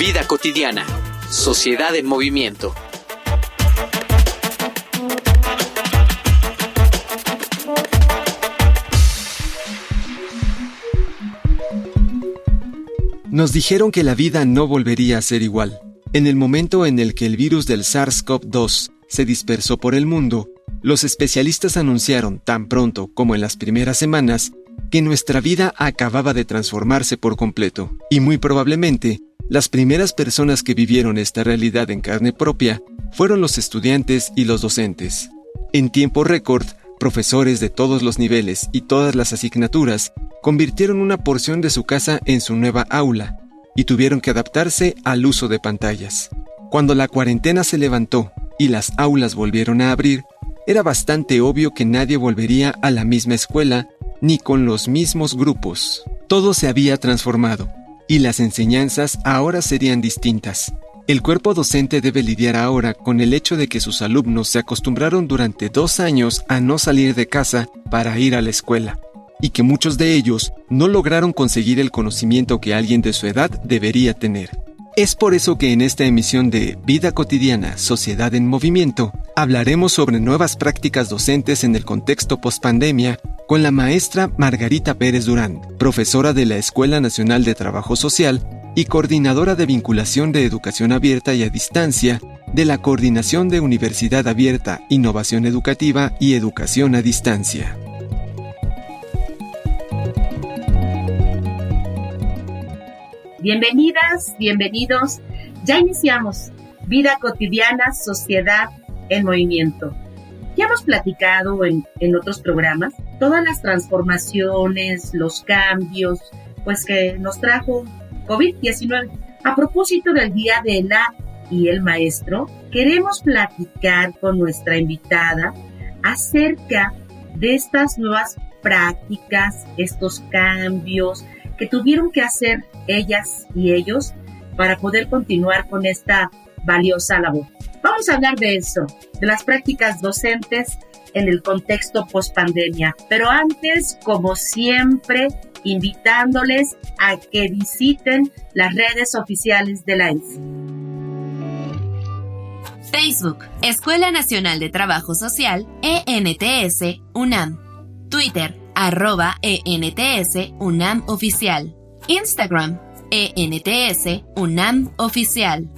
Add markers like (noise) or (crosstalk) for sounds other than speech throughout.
Vida cotidiana. Sociedad en movimiento. Nos dijeron que la vida no volvería a ser igual. En el momento en el que el virus del SARS-CoV-2 se dispersó por el mundo, los especialistas anunciaron, tan pronto como en las primeras semanas, que nuestra vida acababa de transformarse por completo, y muy probablemente las primeras personas que vivieron esta realidad en carne propia fueron los estudiantes y los docentes. En tiempo récord, profesores de todos los niveles y todas las asignaturas convirtieron una porción de su casa en su nueva aula y tuvieron que adaptarse al uso de pantallas. Cuando la cuarentena se levantó y las aulas volvieron a abrir, era bastante obvio que nadie volvería a la misma escuela ni con los mismos grupos. Todo se había transformado y las enseñanzas ahora serían distintas. El cuerpo docente debe lidiar ahora con el hecho de que sus alumnos se acostumbraron durante dos años a no salir de casa para ir a la escuela, y que muchos de ellos no lograron conseguir el conocimiento que alguien de su edad debería tener. Es por eso que en esta emisión de Vida cotidiana, Sociedad en Movimiento, hablaremos sobre nuevas prácticas docentes en el contexto pospandemia con la maestra Margarita Pérez Durán, profesora de la Escuela Nacional de Trabajo Social y coordinadora de vinculación de educación abierta y a distancia de la Coordinación de Universidad Abierta, Innovación Educativa y Educación a Distancia. Bienvenidas, bienvenidos. Ya iniciamos Vida cotidiana, sociedad en movimiento. Ya hemos platicado en, en otros programas todas las transformaciones, los cambios, pues que nos trajo COVID-19. A propósito del Día de la y el Maestro, queremos platicar con nuestra invitada acerca de estas nuevas prácticas, estos cambios que tuvieron que hacer ellas y ellos para poder continuar con esta valiosa labor. Vamos a hablar de eso, de las prácticas docentes en el contexto post-pandemia. Pero antes, como siempre, invitándoles a que visiten las redes oficiales de la ENS. Facebook, Escuela Nacional de Trabajo Social, ENTS, UNAM. Twitter, arroba ENTS, UNAM Oficial. Instagram, ENTS, UNAM Oficial.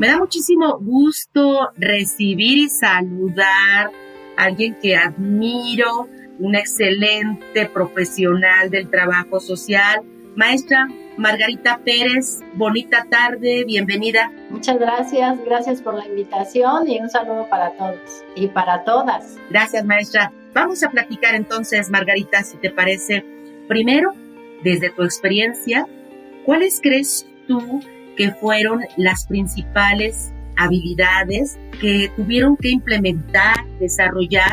Me da muchísimo gusto recibir y saludar a alguien que admiro, una excelente profesional del trabajo social, maestra Margarita Pérez. Bonita tarde, bienvenida. Muchas gracias, gracias por la invitación y un saludo para todos y para todas. Gracias, maestra. Vamos a platicar entonces, Margarita, si te parece. Primero, desde tu experiencia, ¿cuáles crees tú que fueron las principales habilidades que tuvieron que implementar, desarrollar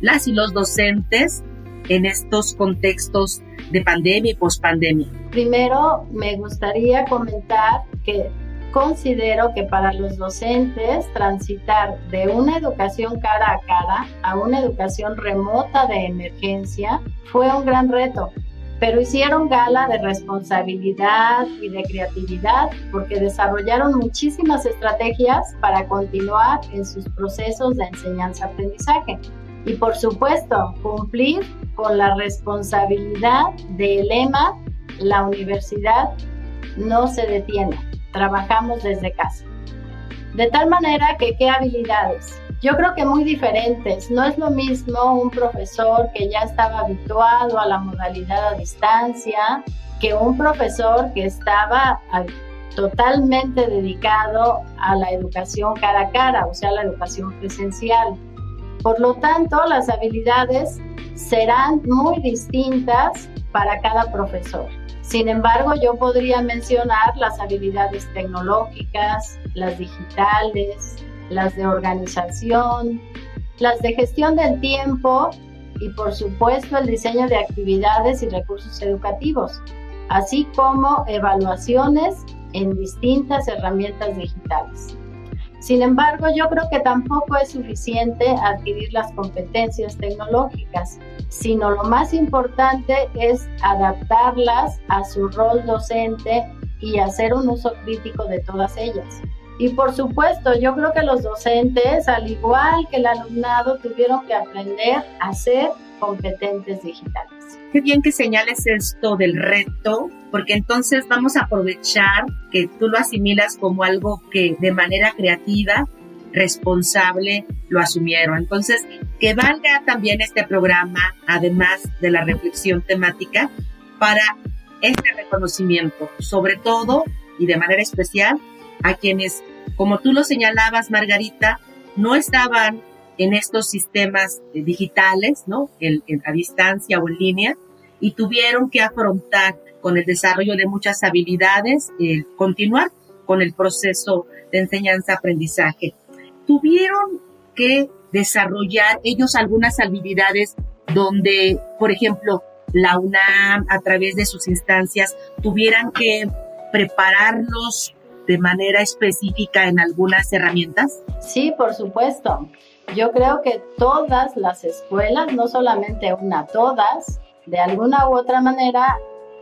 las y los docentes en estos contextos de pandemia y pospandemia? Primero, me gustaría comentar que considero que para los docentes transitar de una educación cara a cara a una educación remota de emergencia fue un gran reto pero hicieron gala de responsabilidad y de creatividad porque desarrollaron muchísimas estrategias para continuar en sus procesos de enseñanza-aprendizaje. Y por supuesto, cumplir con la responsabilidad del lema, la universidad no se detiene, trabajamos desde casa. De tal manera que qué habilidades, yo creo que muy diferentes. No es lo mismo un profesor que ya estaba habituado a la modalidad a distancia que un profesor que estaba totalmente dedicado a la educación cara a cara, o sea, la educación presencial. Por lo tanto, las habilidades serán muy distintas para cada profesor. Sin embargo, yo podría mencionar las habilidades tecnológicas, las digitales, las de organización, las de gestión del tiempo y por supuesto el diseño de actividades y recursos educativos, así como evaluaciones en distintas herramientas digitales. Sin embargo, yo creo que tampoco es suficiente adquirir las competencias tecnológicas, sino lo más importante es adaptarlas a su rol docente y hacer un uso crítico de todas ellas. Y por supuesto, yo creo que los docentes, al igual que el alumnado, tuvieron que aprender a ser competentes digitales. Qué bien que señales esto del reto, porque entonces vamos a aprovechar que tú lo asimilas como algo que de manera creativa, responsable, lo asumieron. Entonces, que valga también este programa, además de la reflexión temática, para este reconocimiento, sobre todo y de manera especial a quienes, como tú lo señalabas, Margarita, no estaban en estos sistemas eh, digitales, ¿no? A distancia o en línea, y tuvieron que afrontar con el desarrollo de muchas habilidades, el continuar con el proceso de enseñanza-aprendizaje. Tuvieron que desarrollar ellos algunas habilidades donde, por ejemplo, la UNAM, a través de sus instancias, tuvieran que prepararlos de manera específica en algunas herramientas? Sí, por supuesto. Yo creo que todas las escuelas, no solamente una, todas, de alguna u otra manera,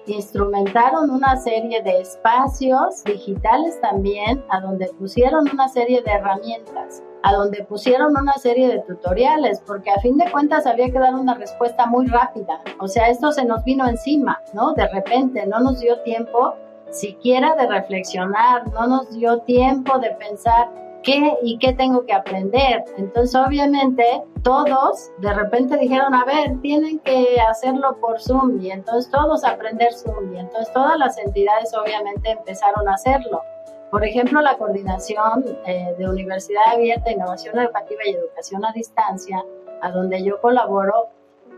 instrumentaron una serie de espacios digitales también, a donde pusieron una serie de herramientas, a donde pusieron una serie de tutoriales, porque a fin de cuentas había que dar una respuesta muy rápida. O sea, esto se nos vino encima, ¿no? De repente, no nos dio tiempo siquiera de reflexionar, no nos dio tiempo de pensar qué y qué tengo que aprender. Entonces, obviamente, todos de repente dijeron, a ver, tienen que hacerlo por Zoom y entonces todos aprender Zoom y entonces todas las entidades obviamente empezaron a hacerlo. Por ejemplo, la coordinación eh, de Universidad Abierta, Innovación Educativa y Educación a Distancia, a donde yo colaboro,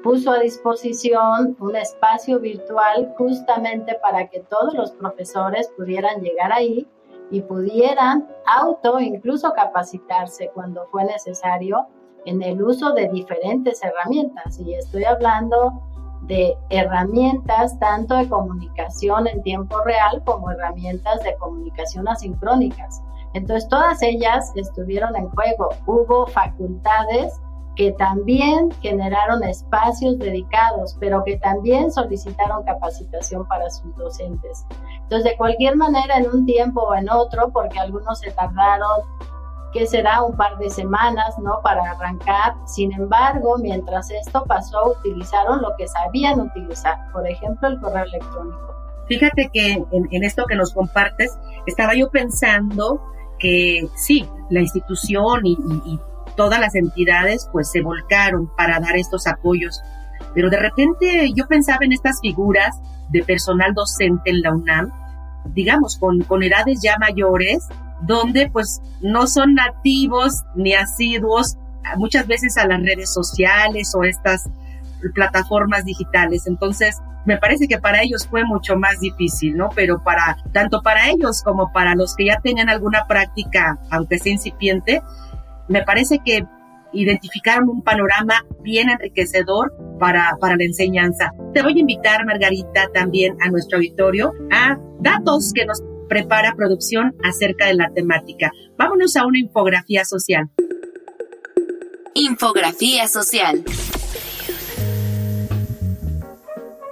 puso a disposición un espacio virtual justamente para que todos los profesores pudieran llegar ahí y pudieran auto incluso capacitarse cuando fue necesario en el uso de diferentes herramientas. Y estoy hablando de herramientas tanto de comunicación en tiempo real como herramientas de comunicación asincrónicas. Entonces todas ellas estuvieron en juego. Hubo facultades que también generaron espacios dedicados, pero que también solicitaron capacitación para sus docentes. Entonces, de cualquier manera, en un tiempo o en otro, porque algunos se tardaron, que será un par de semanas, ¿no? Para arrancar. Sin embargo, mientras esto pasó, utilizaron lo que sabían utilizar, por ejemplo, el correo electrónico. Fíjate que en, esto que nos compartes, estaba yo pensando que sí, la institución y, y, todas las entidades pues se volcaron para dar estos apoyos. Pero de repente yo pensaba en estas figuras de personal docente en la UNAM, digamos, con, con edades ya mayores, donde pues no son nativos ni asiduos muchas veces a las redes sociales o estas plataformas digitales. Entonces, me parece que para ellos fue mucho más difícil, ¿no? Pero para, tanto para ellos como para los que ya tenían alguna práctica, aunque sea incipiente, me parece que identificaron un panorama bien enriquecedor para, para la enseñanza. Te voy a invitar, Margarita, también a nuestro auditorio a datos que nos prepara producción acerca de la temática. Vámonos a una infografía social. Infografía social.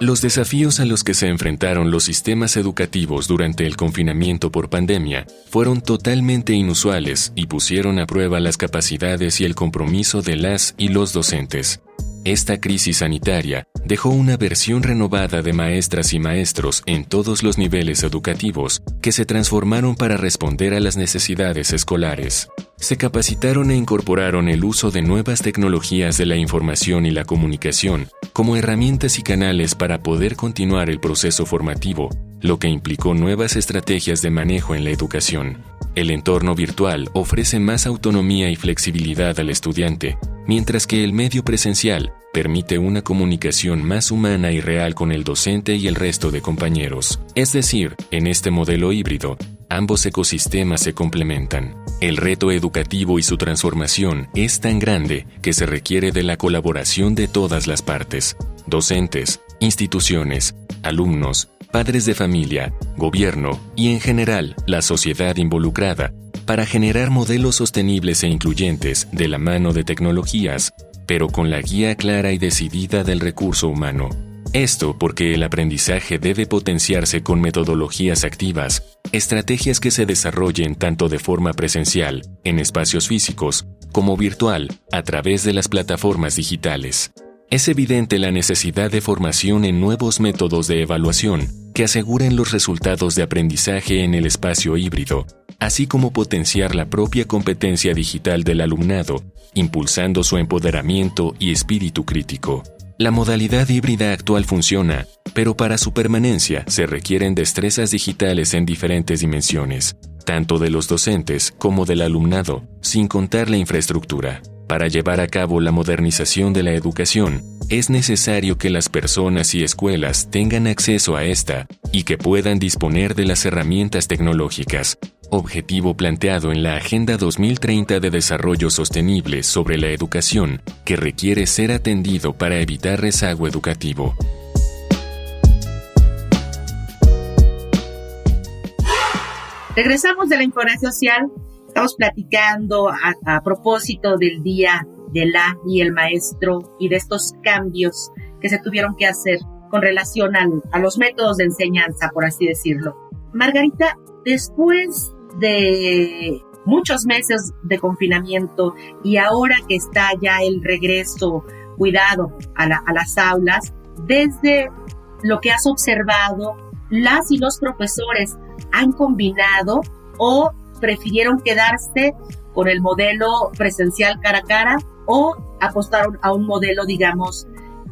Los desafíos a los que se enfrentaron los sistemas educativos durante el confinamiento por pandemia fueron totalmente inusuales y pusieron a prueba las capacidades y el compromiso de las y los docentes. Esta crisis sanitaria dejó una versión renovada de maestras y maestros en todos los niveles educativos que se transformaron para responder a las necesidades escolares. Se capacitaron e incorporaron el uso de nuevas tecnologías de la información y la comunicación como herramientas y canales para poder continuar el proceso formativo, lo que implicó nuevas estrategias de manejo en la educación. El entorno virtual ofrece más autonomía y flexibilidad al estudiante, mientras que el medio presencial permite una comunicación más humana y real con el docente y el resto de compañeros. Es decir, en este modelo híbrido, ambos ecosistemas se complementan. El reto educativo y su transformación es tan grande que se requiere de la colaboración de todas las partes, docentes, instituciones, alumnos, padres de familia, gobierno y en general la sociedad involucrada para generar modelos sostenibles e incluyentes de la mano de tecnologías, pero con la guía clara y decidida del recurso humano. Esto porque el aprendizaje debe potenciarse con metodologías activas, estrategias que se desarrollen tanto de forma presencial, en espacios físicos, como virtual, a través de las plataformas digitales. Es evidente la necesidad de formación en nuevos métodos de evaluación que aseguren los resultados de aprendizaje en el espacio híbrido, así como potenciar la propia competencia digital del alumnado, impulsando su empoderamiento y espíritu crítico. La modalidad híbrida actual funciona, pero para su permanencia se requieren destrezas digitales en diferentes dimensiones, tanto de los docentes como del alumnado, sin contar la infraestructura. Para llevar a cabo la modernización de la educación, es necesario que las personas y escuelas tengan acceso a esta y que puedan disponer de las herramientas tecnológicas, objetivo planteado en la Agenda 2030 de Desarrollo Sostenible sobre la Educación, que requiere ser atendido para evitar rezago educativo. Regresamos de la información social. Estamos platicando a, propósito del Día de la y el Maestro y de estos cambios que se tuvieron que hacer con relación a los métodos de enseñanza, por así decirlo. Margarita, después de muchos meses de confinamiento y ahora que está ya el regreso cuidado a, las aulas, desde lo que has observado, las y los profesores han combinado o prefirieron quedarse con el modelo presencial cara a cara o apostaron a un modelo, digamos,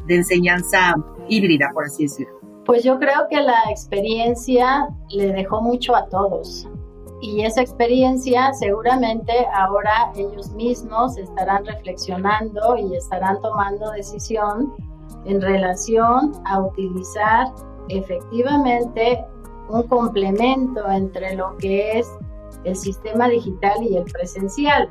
de enseñanza híbrida, por así decirlo? Pues yo creo que la experiencia le dejó mucho a todos y esa experiencia seguramente ahora ellos mismos estarán reflexionando y estarán tomando decisión en relación a utilizar efectivamente un complemento entre lo que es el sistema digital y el presencial.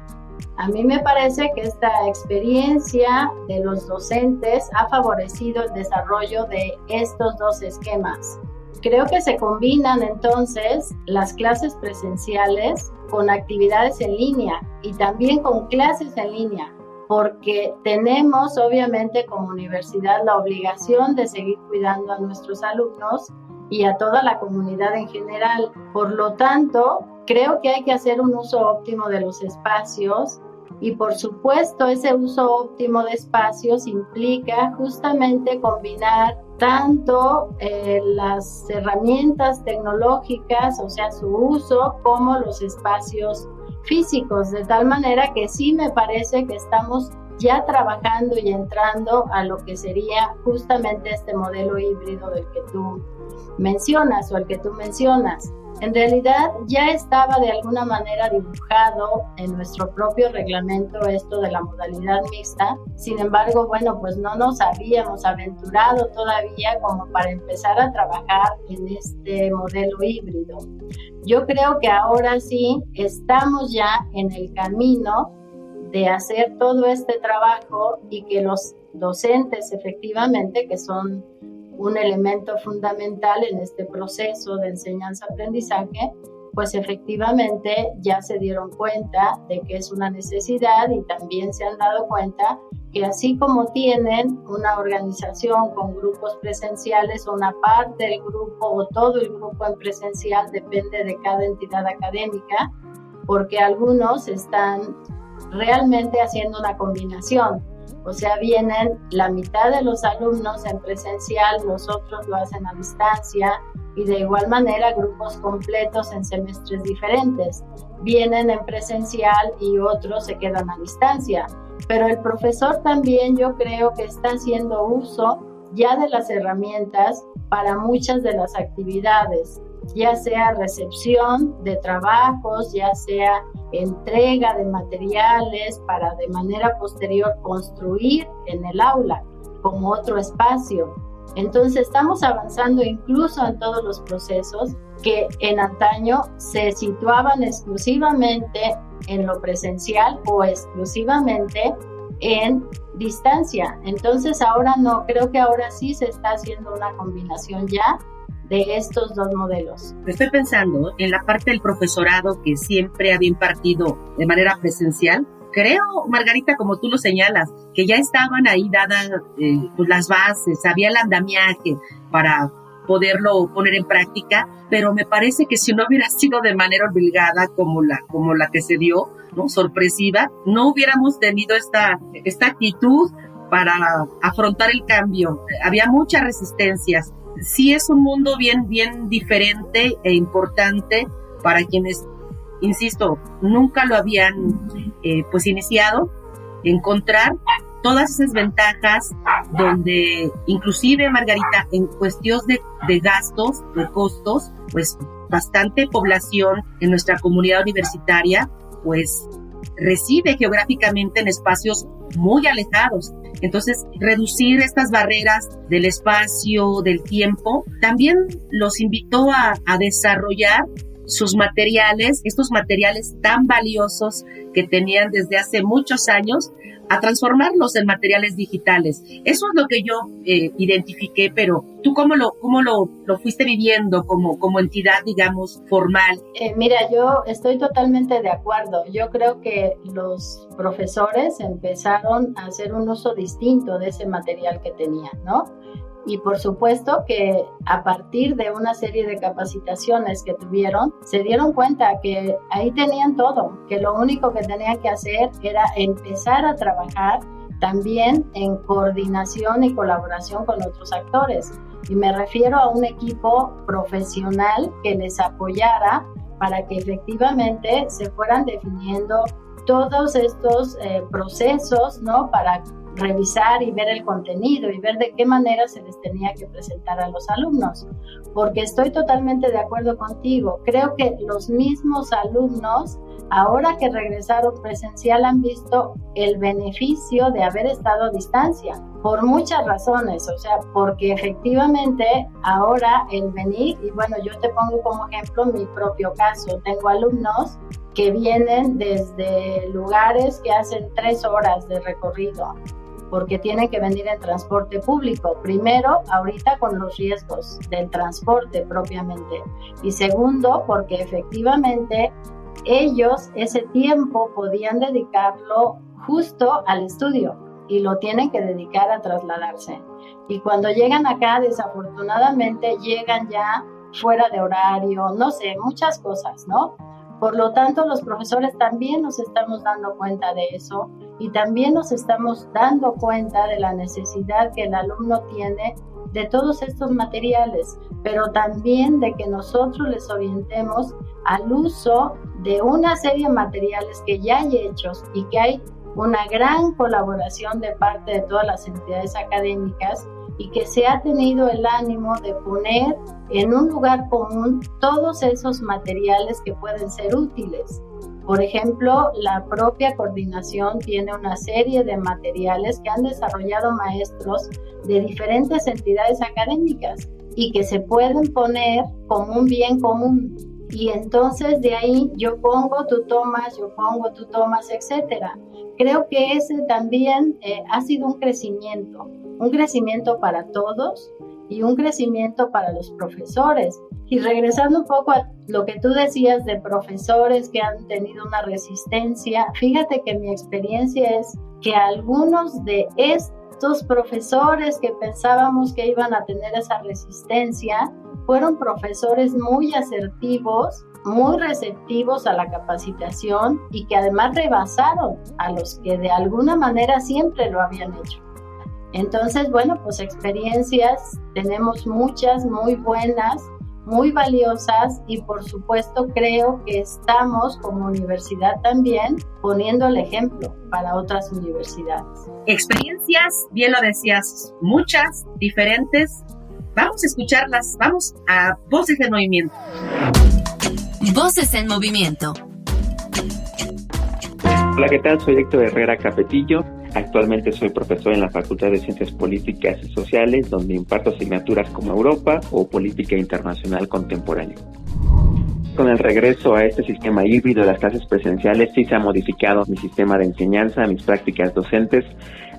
A mí me parece que esta experiencia de los docentes ha favorecido el desarrollo de estos dos esquemas. Creo que se combinan entonces las clases presenciales con actividades en línea y también con clases en línea, porque tenemos obviamente como universidad la obligación de seguir cuidando a nuestros alumnos y a toda la comunidad en general. Por lo tanto, creo que hay que hacer un uso óptimo de los espacios y por supuesto ese uso óptimo de espacios implica justamente combinar tanto eh, las herramientas tecnológicas, o sea, su uso, como los espacios físicos, de tal manera que sí me parece que estamos ya trabajando y entrando a lo que sería justamente este modelo híbrido del que tú mencionas o el que tú mencionas. En realidad ya estaba de alguna manera dibujado en nuestro propio reglamento esto de la modalidad mixta. Sin embargo, bueno, pues no nos habíamos aventurado todavía como para empezar a trabajar en este modelo híbrido. Yo creo que ahora sí estamos ya en el camino de hacer todo este trabajo y que los docentes efectivamente, que son un elemento fundamental en este proceso de enseñanza-aprendizaje, pues efectivamente ya se dieron cuenta de que es una necesidad y también se han dado cuenta que así como tienen una organización con grupos presenciales, una parte del grupo o todo el grupo en presencial depende de cada entidad académica, porque algunos están realmente haciendo una combinación o sea, vienen la mitad de los alumnos en presencial, los otros lo hacen a distancia y de igual manera grupos completos en semestres diferentes. Vienen en presencial y otros se quedan a distancia. Pero el profesor también yo creo que está haciendo uso ya de las herramientas para muchas de las actividades ya sea recepción de trabajos, ya sea entrega de materiales para de manera posterior construir en el aula. como otro espacio. Entonces estamos avanzando incluso en todos los procesos que en antaño se situaban exclusivamente en lo presencial o exclusivamente en distancia. Entonces ahora no, creo que ahora sí se está haciendo una combinación ya de estos dos modelos. Estoy pensando en la parte del profesorado que siempre había impartido de manera presencial. Creo, Margarita, como tú lo señalas, que ya estaban ahí dadas eh, pues las bases, había el andamiaje para poderlo poner en práctica, pero me parece que si no hubiera (laughs) sido de manera obligada como la, como la que se dio, ¿no? sorpresiva, no hubiéramos tenido esta, esta actitud para afrontar el cambio. Había muchas resistencias sí es un mundo bien, bien diferente e importante para quienes, insisto, nunca lo habían eh, pues iniciado, encontrar todas esas ventajas donde inclusive Margarita en cuestión de, de gastos, de costos, pues bastante población en nuestra comunidad universitaria pues reside geográficamente en espacios muy alejados. Entonces, reducir estas barreras del espacio, del tiempo, también los invitó a, a desarrollar sus materiales, estos materiales tan valiosos que tenían desde hace muchos años, a transformarlos en materiales digitales. Eso es lo que yo eh, identifiqué, pero tú cómo lo, cómo lo, lo fuiste viviendo como, como entidad, digamos, formal. Eh, mira, yo estoy totalmente de acuerdo. Yo creo que los profesores empezaron a hacer un uso distinto de ese material que tenían, ¿no? Y por supuesto que a partir de una serie de capacitaciones que tuvieron, se dieron cuenta que ahí tenían todo, que lo único que tenían que hacer era empezar a trabajar también en coordinación y colaboración con otros actores. Y me refiero a un equipo profesional que les apoyara para que efectivamente se fueran definiendo todos estos eh, procesos, ¿no? Para revisar y ver el contenido y ver de qué manera se les tenía que presentar a los alumnos. Porque estoy totalmente de acuerdo contigo. Creo que los mismos alumnos, ahora que regresaron presencial, han visto el beneficio de haber estado a distancia por muchas razones, o sea, porque efectivamente ahora el venir, y bueno, yo te pongo como ejemplo mi propio caso, tengo alumnos que vienen desde lugares que hacen tres horas de recorrido porque tienen que venir en transporte público. Primero, ahorita con los riesgos del transporte propiamente. Y segundo, porque efectivamente ellos ese tiempo podían dedicarlo justo al estudio y lo tienen que dedicar a trasladarse. Y cuando llegan acá, desafortunadamente, llegan ya fuera de horario, no sé, muchas cosas, ¿no? Por lo tanto, los profesores también nos estamos dando cuenta de eso y también nos estamos dando cuenta de la necesidad que el alumno tiene de todos estos materiales, pero también de que nosotros les orientemos al uso de una serie de materiales que ya hay hechos y que hay una gran colaboración de parte de todas las entidades académicas y que se ha tenido el ánimo de poner en un lugar común todos esos materiales que pueden ser útiles. Por ejemplo, la propia coordinación tiene una serie de materiales que han desarrollado maestros de diferentes entidades académicas y que se pueden poner como un bien común. Y entonces de ahí yo pongo, tú tomas, yo pongo, tú tomas, etcétera. Creo que ese también eh, ha sido un crecimiento, un crecimiento para todos y un crecimiento para los profesores. Y regresando un poco a lo que tú decías de profesores que han tenido una resistencia, fíjate que mi experiencia es que algunos de estos profesores que pensábamos que iban a tener esa resistencia fueron profesores muy asertivos, muy receptivos a la capacitación y que además rebasaron a los que de alguna manera siempre lo habían hecho. Entonces, bueno, pues experiencias tenemos muchas muy buenas, muy valiosas y por supuesto creo que estamos como universidad también poniendo el ejemplo para otras universidades. Experiencias, bien lo decías, muchas, diferentes. Vamos a escucharlas, vamos a Voces en Movimiento. Voces en Movimiento. Hola, ¿qué tal? Soy Héctor Herrera Capetillo Actualmente soy profesor en la Facultad de Ciencias Políticas y Sociales, donde imparto asignaturas como Europa o Política Internacional Contemporánea. Con el regreso a este sistema híbrido de las clases presenciales sí se ha modificado mi sistema de enseñanza, mis prácticas docentes.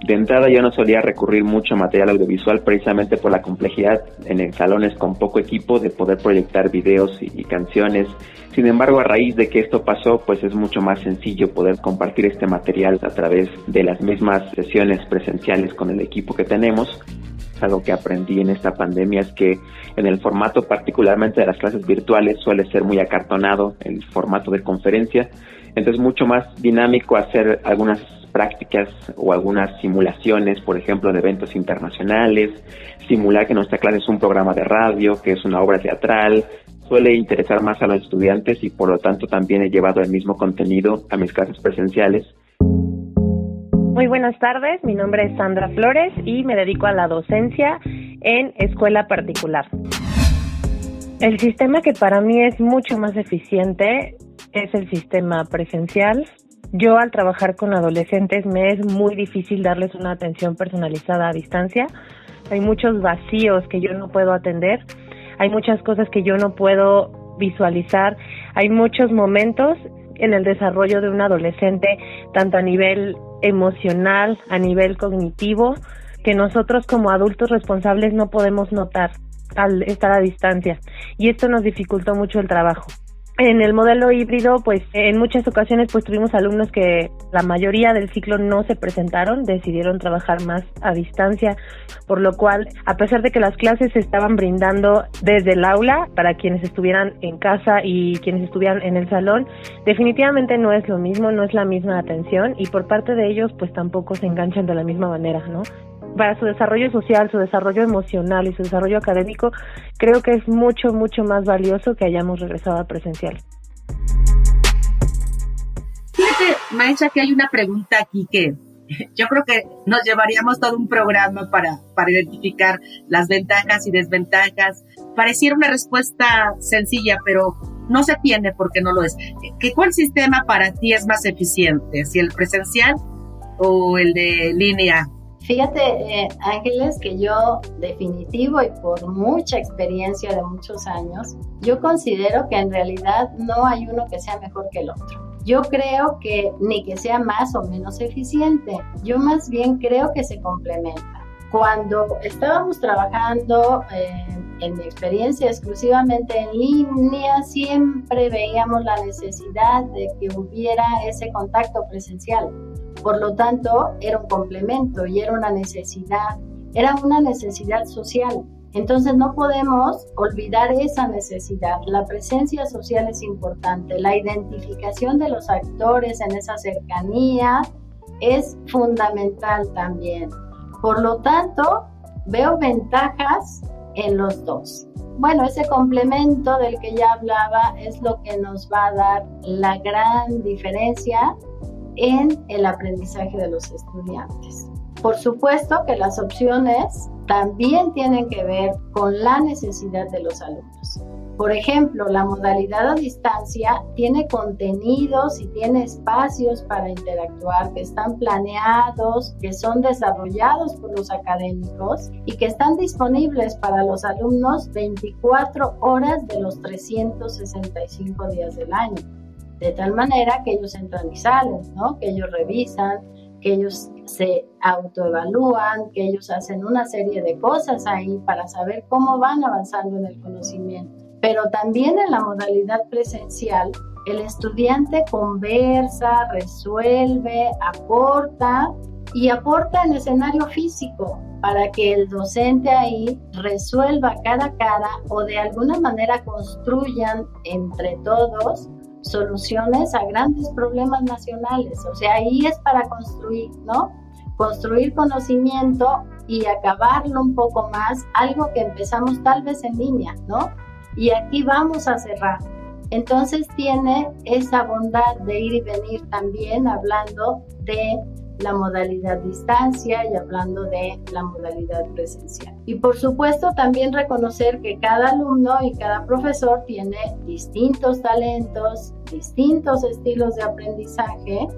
De entrada yo no solía recurrir mucho a material audiovisual precisamente por la complejidad en salones con poco equipo de poder proyectar videos y, y canciones. Sin embargo, a raíz de que esto pasó, pues es mucho más sencillo poder compartir este material a través de las mismas sesiones presenciales con el equipo que tenemos algo que aprendí en esta pandemia es que en el formato particularmente de las clases virtuales suele ser muy acartonado el formato de conferencia, entonces mucho más dinámico hacer algunas prácticas o algunas simulaciones, por ejemplo, de eventos internacionales, simular que nuestra clase es un programa de radio, que es una obra teatral, suele interesar más a los estudiantes y por lo tanto también he llevado el mismo contenido a mis clases presenciales muy buenas tardes, mi nombre es Sandra Flores y me dedico a la docencia en escuela particular. El sistema que para mí es mucho más eficiente es el sistema presencial. Yo al trabajar con adolescentes me es muy difícil darles una atención personalizada a distancia. Hay muchos vacíos que yo no puedo atender, hay muchas cosas que yo no puedo visualizar, hay muchos momentos en el desarrollo de un adolescente, tanto a nivel emocional, a nivel cognitivo, que nosotros como adultos responsables no podemos notar al estar a distancia. Y esto nos dificultó mucho el trabajo. En el modelo híbrido, pues en muchas ocasiones pues tuvimos alumnos que la mayoría del ciclo no se presentaron, decidieron trabajar más a distancia, por lo cual, a pesar de que las clases se estaban brindando desde el aula para quienes estuvieran en casa y quienes estuvieran en el salón, definitivamente no es lo mismo, no es la misma atención y por parte de ellos pues tampoco se enganchan de la misma manera, ¿no? Para su desarrollo social, su desarrollo emocional y su desarrollo académico, creo que es mucho, mucho más valioso que hayamos regresado a presencial. Fíjate, maestra, que hay una pregunta aquí que yo creo que nos llevaríamos todo un programa para, para identificar las ventajas y desventajas. Pareciera una respuesta sencilla, pero no se tiene porque no lo es. ¿Qué, ¿Cuál sistema para ti es más eficiente? ¿Si el presencial o el de línea? Fíjate, eh, Ángeles, que yo definitivo y por mucha experiencia de muchos años, yo considero que en realidad no hay uno que sea mejor que el otro. Yo creo que ni que sea más o menos eficiente, yo más bien creo que se complementa. Cuando estábamos trabajando, eh, en mi experiencia exclusivamente en línea, siempre veíamos la necesidad de que hubiera ese contacto presencial por lo tanto, era un complemento y era una necesidad, era una necesidad social. Entonces no podemos olvidar esa necesidad. La presencia social es importante, la identificación de los actores en esa cercanía es fundamental también. Por lo tanto, veo ventajas en los dos. Bueno, ese complemento del que ya hablaba es lo que nos va a dar la gran diferencia en el aprendizaje de los estudiantes. Por supuesto que las opciones también tienen que ver con la necesidad de los alumnos. Por ejemplo, la modalidad a distancia tiene contenidos y tiene espacios para interactuar que están planeados, que son desarrollados por los académicos y que están disponibles para los alumnos 24 horas de los 365 días del año de tal manera que ellos entran y salen, ¿no? que ellos revisan, que ellos se autoevalúan, que ellos hacen una serie de cosas ahí para saber cómo van avanzando en el conocimiento. Pero también en la modalidad presencial, el estudiante conversa, resuelve, aporta y aporta en escenario físico para que el docente ahí resuelva cara a cara o de alguna manera construyan entre todos soluciones a grandes problemas nacionales. O sea, ahí es para construir, ¿no? Construir conocimiento y acabarlo un poco más, algo que empezamos tal vez en línea, ¿no? Y aquí vamos a cerrar. Entonces tiene esa bondad de ir y venir también hablando de la modalidad distancia y hablando de la modalidad presencial. Y por supuesto también reconocer que cada alumno y cada profesor tiene distintos talentos, distintos estilos de aprendizaje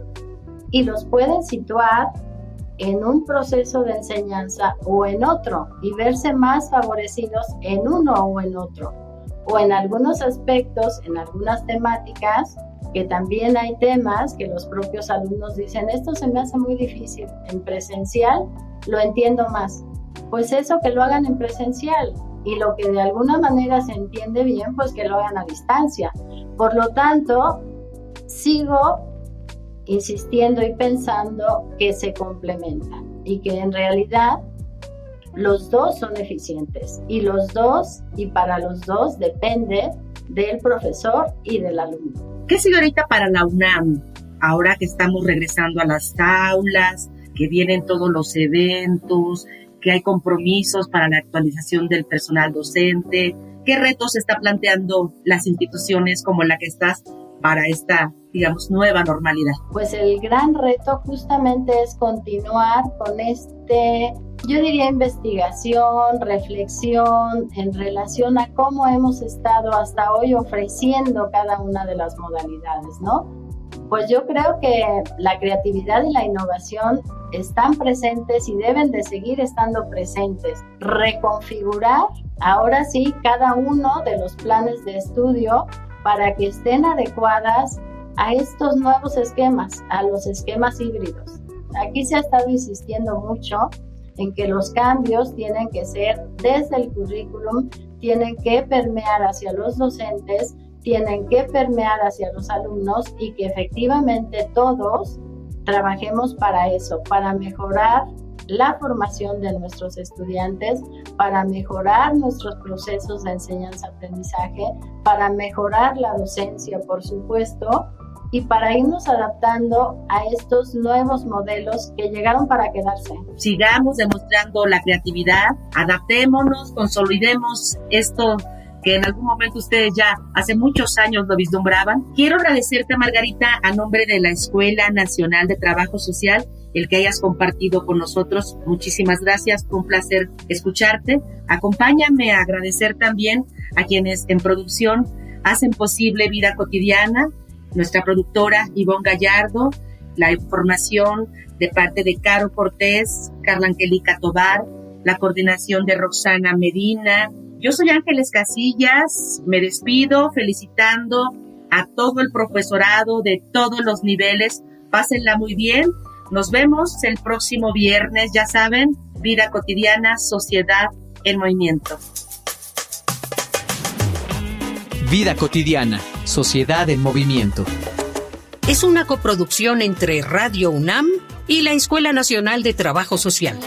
y los pueden situar en un proceso de enseñanza o en otro y verse más favorecidos en uno o en otro. O en algunos aspectos, en algunas temáticas, que también hay temas que los propios alumnos dicen, esto se me hace muy difícil, en presencial lo entiendo más. Pues eso que lo hagan en presencial y lo que de alguna manera se entiende bien, pues que lo hagan a distancia. Por lo tanto, sigo insistiendo y pensando que se complementan y que en realidad los dos son eficientes y los dos y para los dos depende del profesor y del alumno. ¿Qué sigue ahorita para la UNAM? Ahora que estamos regresando a las aulas, que vienen todos los eventos, que hay compromisos para la actualización del personal docente, ¿qué retos está planteando las instituciones como la que estás para esta, digamos, nueva normalidad? Pues el gran reto justamente es continuar con este, yo diría, investigación, reflexión en relación a cómo hemos estado hasta hoy ofreciendo cada una de las modalidades, ¿no? Pues yo creo que la creatividad y la innovación están presentes y deben de seguir estando presentes. Reconfigurar ahora sí cada uno de los planes de estudio para que estén adecuadas a estos nuevos esquemas, a los esquemas híbridos. Aquí se ha estado insistiendo mucho en que los cambios tienen que ser desde el currículum, tienen que permear hacia los docentes, tienen que permear hacia los alumnos y que efectivamente todos trabajemos para eso, para mejorar la formación de nuestros estudiantes, para mejorar nuestros procesos de enseñanza-aprendizaje, para mejorar la docencia, por supuesto, y para irnos adaptando a estos nuevos modelos que llegaron para quedarse. Sigamos demostrando la creatividad, adaptémonos, consolidemos esto que en algún momento ustedes ya hace muchos años lo vislumbraban. Quiero agradecerte, Margarita, a nombre de la Escuela Nacional de Trabajo Social el que hayas compartido con nosotros. Muchísimas gracias, fue un placer escucharte. Acompáñame a agradecer también a quienes en producción hacen posible vida cotidiana, nuestra productora Ivonne Gallardo, la información de parte de Caro Cortés, Carla Angelica Tobar, la coordinación de Roxana Medina. Yo soy Ángeles Casillas, me despido felicitando a todo el profesorado de todos los niveles. Pásenla muy bien nos vemos el próximo viernes, ya saben, vida cotidiana, sociedad en movimiento. Vida cotidiana, sociedad en movimiento. Es una coproducción entre Radio UNAM y la Escuela Nacional de Trabajo Social.